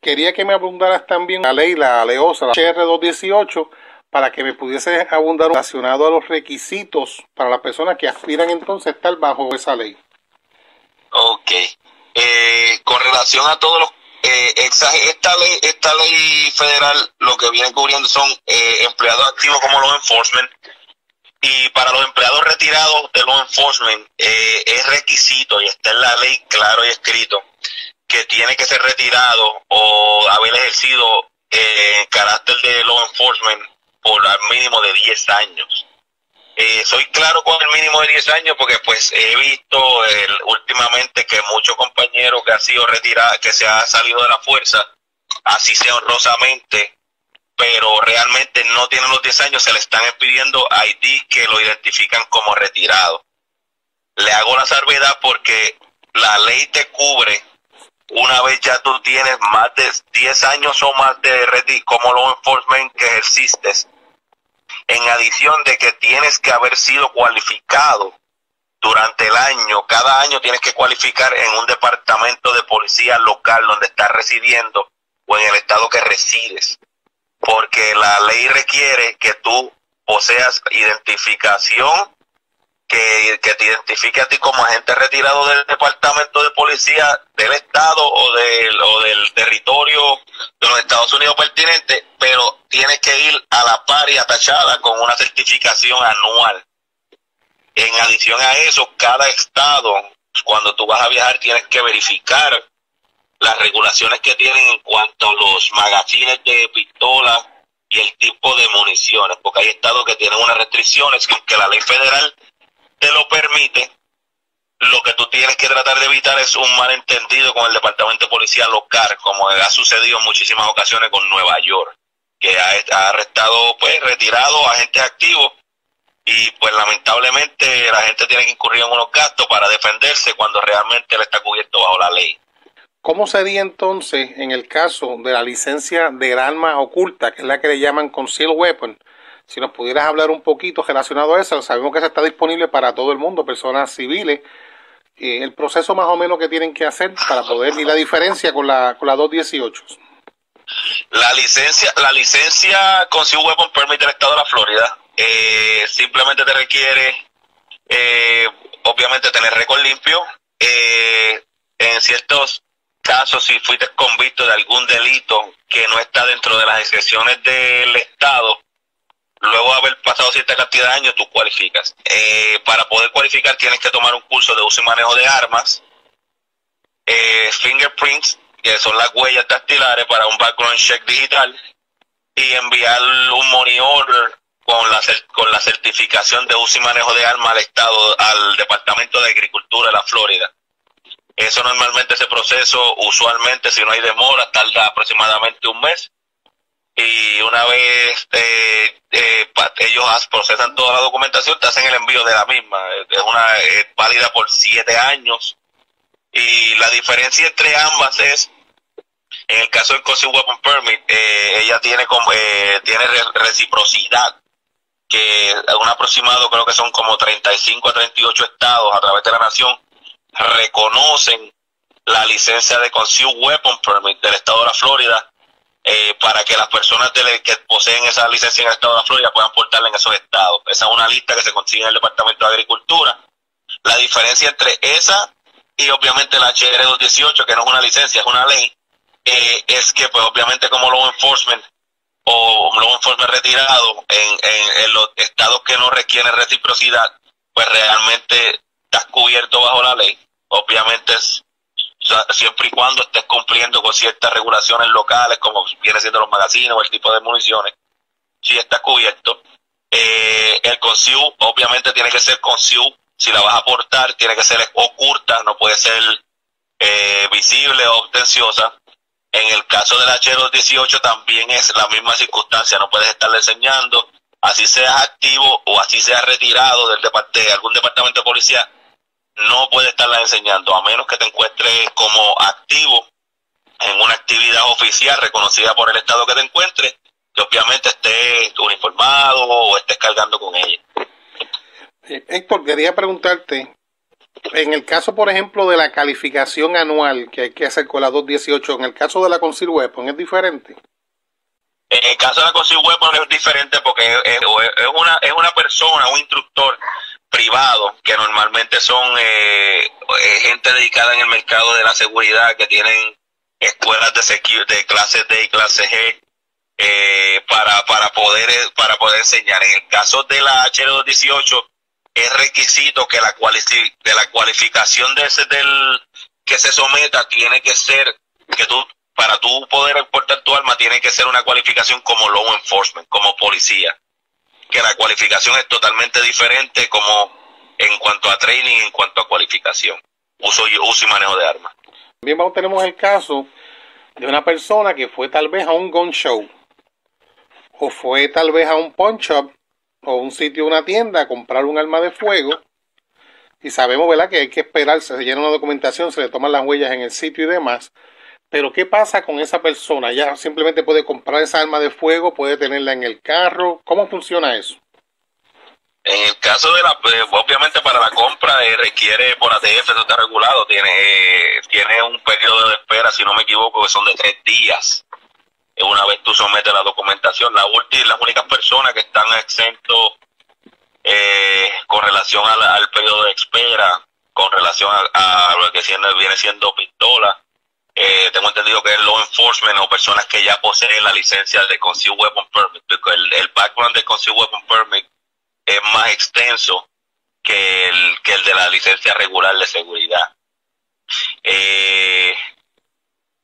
quería que me abundaras también la ley, la aleosa, la HR218, para que me pudiese abundar relacionado a los requisitos para las personas que aspiran entonces a estar bajo esa ley. Ok. Eh, con relación a todos los eh, esta ley esta ley federal lo que viene cubriendo son eh, empleados activos como los enforcement y para los empleados retirados de los enforcement eh, es requisito y está en la ley claro y escrito que tiene que ser retirado o haber ejercido en carácter de law enforcement por al mínimo de 10 años. Eh, soy claro con el mínimo de 10 años porque pues he visto últimamente que muchos compañeros que han sido retirados, que se han salido de la fuerza, así sea honrosamente, pero realmente no tienen los 10 años, se le están pidiendo ID que lo identifican como retirado. Le hago la salvedad porque la ley te cubre una vez ya tú tienes más de 10 años o más de como law enforcement que ejerciste en adición de que tienes que haber sido cualificado durante el año, cada año tienes que cualificar en un departamento de policía local donde estás residiendo o en el estado que resides, porque la ley requiere que tú poseas identificación que, te identifique a ti como agente retirado del departamento de policía del estado o del, o del territorio de los Estados Unidos pertinente, pero tienes que ir a la par y atachada con una certificación anual. En adición a eso, cada estado, cuando tú vas a viajar, tienes que verificar las regulaciones que tienen en cuanto a los magazines de pistolas y el tipo de municiones, porque hay estados que tienen unas restricciones que la ley federal te lo permite, lo que tú tienes que tratar de evitar es un malentendido con el departamento de policía local, como ha sucedido en muchísimas ocasiones con Nueva York, que ha, arrestado, pues, retirado agentes activos y pues lamentablemente la gente tiene que incurrir en unos gastos para defenderse cuando realmente él está cubierto bajo la ley. ¿Cómo sería entonces en el caso de la licencia del arma oculta, que es la que le llaman concealed weapon? Si nos pudieras hablar un poquito relacionado a eso, sabemos que eso está disponible para todo el mundo, personas civiles. Eh, el proceso más o menos que tienen que hacer para poder y la diferencia con la, con la 218. La licencia, la licencia con Civil Weapon Permit del Estado de la Florida eh, simplemente te requiere, eh, obviamente, tener récord limpio. en ciertos casos, si fuiste convicto de algún delito que no está dentro de las excepciones del Estado, luego de haber pasado cierta cantidad de años, tú cualificas. Eh, para poder cualificar tienes que tomar un curso de uso y manejo de armas, eh, fingerprints, que son las huellas dactilares para un background check digital, y enviar un money order con la, con la certificación de uso y manejo de armas al Estado, al Departamento de Agricultura de la Florida. Eso normalmente, ese proceso, usualmente, si no hay demora, tarda aproximadamente un mes y una vez eh, eh, ellos procesan toda la documentación, te hacen el envío de la misma. Es una válida por siete años. Y la diferencia entre ambas es, en el caso del Concealed Weapon Permit, eh, ella tiene, como, tiene reciprocidad, que un aproximado creo que son como 35 a 38 estados a través de la nación reconocen la licencia de Concealed Weapon Permit del estado de la Florida eh, para que las personas que poseen esa licencia en el estado de la Florida puedan portarla en esos estados. Esa es una lista que se consigue en el Departamento de Agricultura. La diferencia entre esa y obviamente la HR 218, que no es una licencia, es una ley, eh, es que pues obviamente como law enforcement o law enforcement retirado en, en, en, los estados que no requieren reciprocidad, pues realmente estás cubierto bajo la ley. Obviamente es siempre y cuando estés cumpliendo con ciertas regulaciones locales, como viene siendo los magazines o el tipo de municiones, si está cubierto. Eh, el consiu obviamente tiene que ser consiu, si la vas a aportar, tiene que ser oculta, no puede ser eh, visible o ostenciosa. En el caso del H218 también es la misma circunstancia, no puedes estarle enseñando, así seas activo o así seas retirado del de algún departamento de policía, no puede estarla enseñando, a menos que te encuentres como activo en una actividad oficial reconocida por el Estado que te encuentres, que obviamente estés uniformado o estés cargando con ella. Héctor, quería preguntarte, En el caso, por ejemplo, de la calificación anual que hay que hacer con la 218, en el caso de la Conceal Weapon, ¿es diferente? En el caso de la Conceal Weapon es diferente porque es, una, es una persona, un instructor privado, que normalmente son eh, gente dedicada en el mercado de la seguridad, que tienen escuelas de, de clase D y clase G, eh, para, para, poder, para poder enseñar. En el caso de la H218, es requisito que la, de la cualificación de ese del que se someta tiene que ser que tú para tú poder exportar tu arma tiene que ser una cualificación como law enforcement, como policía. Que la cualificación es totalmente diferente como en cuanto a training, en cuanto a cualificación, uso y, uso y manejo de armas. Bien, vamos, tenemos el caso de una persona que fue tal vez a un gun show o fue tal vez a un pawn shop o un sitio, una tienda a comprar un arma de fuego y sabemos, ¿verdad?, que hay que esperar, se llena una documentación, se le toman las huellas en el sitio y demás. Pero ¿qué pasa con esa persona? ¿Ya simplemente puede comprar esa arma de fuego? ¿Puede tenerla en el carro? ¿Cómo funciona eso? En el caso de la, eh, obviamente para la compra eh, requiere por ATF, eso está regulado, tiene, eh, tiene un periodo de espera, si no me equivoco, que son de tres días. Una vez tú sometes la documentación, la última, las únicas personas que están exentos con relación al, periodo de espera, con relación a, lo que viene siendo pistola, eh, tengo entendido que es law enforcement o personas que ya poseen la licencia de Concealed Weapon Permit. El, el background de Concealed Weapon Permit es más extenso que el, que el de la licencia regular de seguridad. Eh,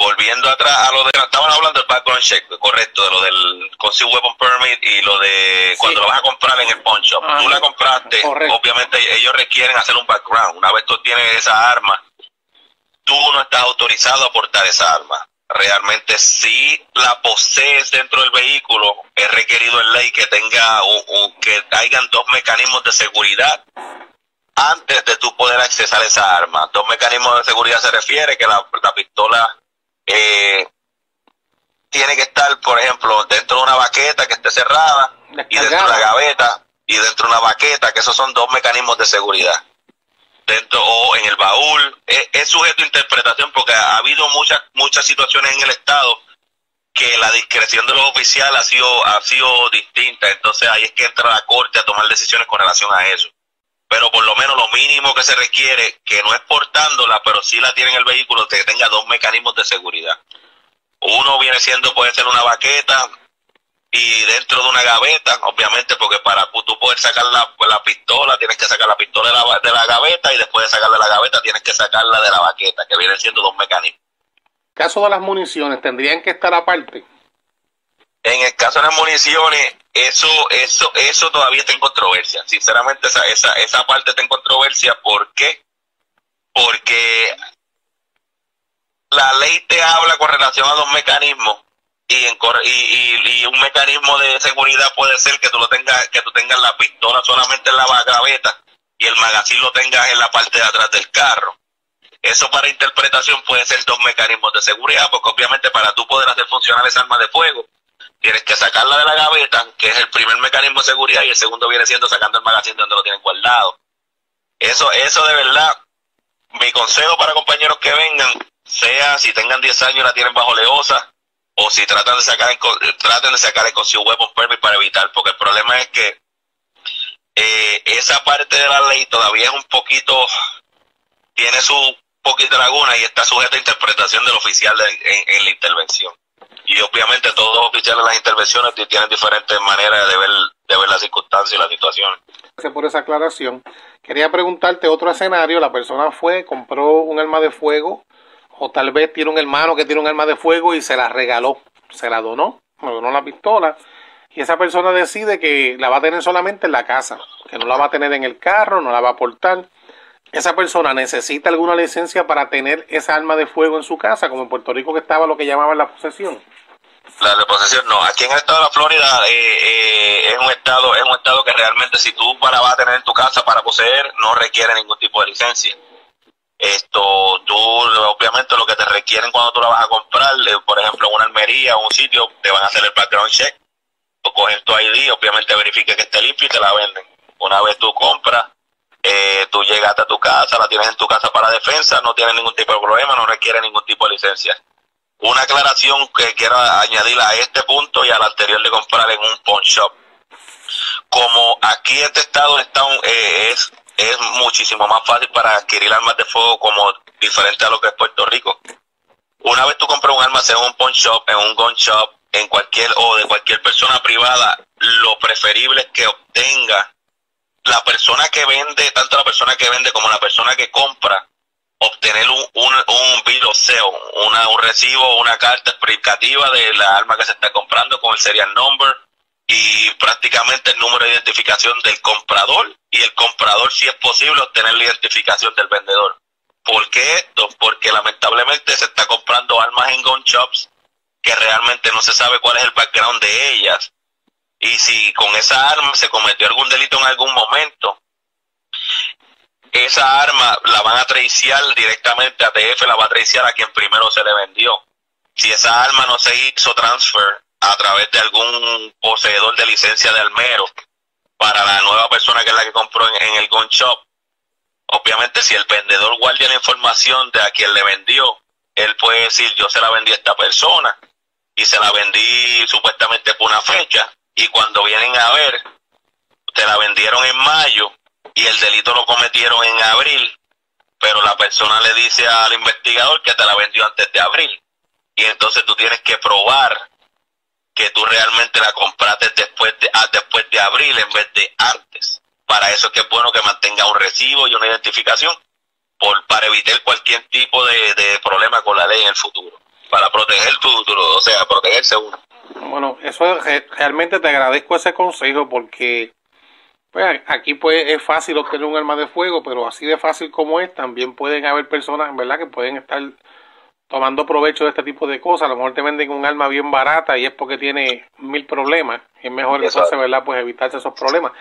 volviendo atrás a lo de estaban hablando del background check correcto de lo del concealed weapon permit y lo de cuando lo vas a comprar en el pawn shop tú la compraste obviamente ellos requieren hacer un background una vez tú tienes esa arma tú no estás autorizado a portar esa arma. Realmente si la posees dentro del vehículo, es requerido en ley que tenga un, que hayan dos mecanismos de seguridad antes de tú poder accesar esa arma. Dos mecanismos de seguridad se refiere que la, pistola eh, tiene que estar, por ejemplo, dentro de una baqueta que esté cerrada y dentro de una gaveta y dentro de una baqueta, que esos son dos mecanismos de seguridad dentro o en el baúl, es, sujeto a interpretación porque ha habido muchas muchas situaciones en el Estado que la discreción de los oficiales ha sido, ha sido distinta, entonces ahí es que entra la Corte a tomar decisiones con relación a eso. Pero por lo menos lo mínimo que se requiere, que no es portándola, pero sí la tiene en el vehículo, que tenga dos mecanismos de seguridad. Uno viene siendo, puede ser una baqueta, y dentro de una gaveta, obviamente, porque para tú poder sacar la, la pistola, tienes que sacar la pistola de la, de la gaveta y después de sacarla de la gaveta tienes que sacarla de la baqueta, que vienen siendo dos mecanismos. Caso de las municiones, ¿tendrían que estar aparte? En el caso de las municiones, eso, eso, eso todavía está en controversia. Sinceramente, esa, esa, esa parte está en controversia. ¿Por qué? Porque la ley te habla con relación a dos mecanismos y, un mecanismo de seguridad puede ser que tú lo tengas que tú tengas la pistola solamente en la gaveta y el magazine lo tengas en la parte de atrás del carro. Eso para interpretación puede ser dos mecanismos de seguridad porque obviamente para tú poder hacer funcionar esa arma de fuego tienes que sacarla de la gaveta que es el primer mecanismo de seguridad y el segundo viene siendo sacando el magazine donde lo tienen guardado. Eso eso de verdad mi consejo para compañeros que vengan sea si tengan 10 años la tienen bajo leosa si tratan de sacar el, traten de sacar el concealed weapon permit para evitar, porque el problema es que eh, esa parte de la ley todavía es un poquito, tiene su poquito laguna y está sujeta a interpretación del oficial en, la intervención. Y obviamente todos los oficiales de las intervenciones tienen diferentes maneras de ver, de ver las circunstancias y las situaciones. Gracias por esa aclaración. Quería preguntarte otro escenario. La persona fue, compró un arma de fuego o tal vez tiene un hermano que tiene un arma de fuego y se la regaló, se la donó, donó la pistola y esa persona decide que la va a tener solamente en la casa, que no la va a tener en el carro, no la va a portar. Esa persona necesita alguna licencia para tener esa arma de fuego en su casa, como en Puerto Rico que estaba lo que llamaban la posesión. La posesión no. Aquí en el estado de la Florida eh, eh, es un estado es un estado que realmente si tú para vas a tener en tu casa para poseer no requiere ningún tipo de licencia. Esto, tú, obviamente, lo que te requieren cuando tú la vas a comprar, eh, por ejemplo, en una almería o un sitio, te van a hacer el background check. Tú coges tu ID, obviamente verifique que esté limpio y te la venden. Una vez tú compras, eh, tú llegas a tu casa, la tienes en tu casa para defensa, no tiene ningún tipo de problema, no requiere ningún tipo de licencia. Una aclaración que quiero añadir a este punto y al anterior de comprar en un pawn shop. Como aquí este estado está eh, es, es muchísimo más fácil para adquirir armas de fuego como diferente a lo que es Puerto Rico. Una vez tú compras un arma, sea un pawn shop, en un gun shop, en cualquier o de cualquier persona privada, lo preferible es que obtenga la persona que vende, tanto la persona que vende como la persona que compra, obtener un, un, un bill una, un recibo, una carta explicativa de la arma que se está comprando con el serial number y prácticamente el número de identificación del comprador y el comprador, si es posible, obtener la identificación del vendedor. ¿Por qué esto? Porque lamentablemente se está comprando armas en gun shops que realmente no se sabe cuál es el background de ellas y si con esa arma se cometió algún delito en algún momento, esa arma la van a traiciar directamente a TF, la va a traiciar a quien primero se le vendió. Si esa arma no se hizo transfer a través de algún poseedor de licencia de almero para la nueva persona que es la que compró en, el gun shop, obviamente si el vendedor guardia la información de a quien le vendió, él puede decir yo se la vendí a esta persona y se la vendí supuestamente por una fecha y cuando vienen a ver, te la vendieron en mayo y el delito lo cometieron en abril, pero la persona le dice al investigador que te la vendió antes de abril. Y entonces tú tienes que probar que tú realmente la compraste después de, ah, después de abril en vez de antes. Para eso es que es bueno que mantenga un recibo y una identificación por, para evitar cualquier tipo de, de problema con la ley en el futuro. Para proteger tu futuro, o sea, protegerse uno. Bueno, eso realmente te agradezco ese consejo porque pues, aquí pues es fácil obtener un arma de fuego, pero así de fácil como es, también pueden haber personas, ¿verdad?, que pueden estar tomando provecho de este tipo de cosas. A lo mejor te venden un arma bien barata y es porque tiene mil problemas. Es mejor entonces, ¿verdad?, pues evitarse esos problemas.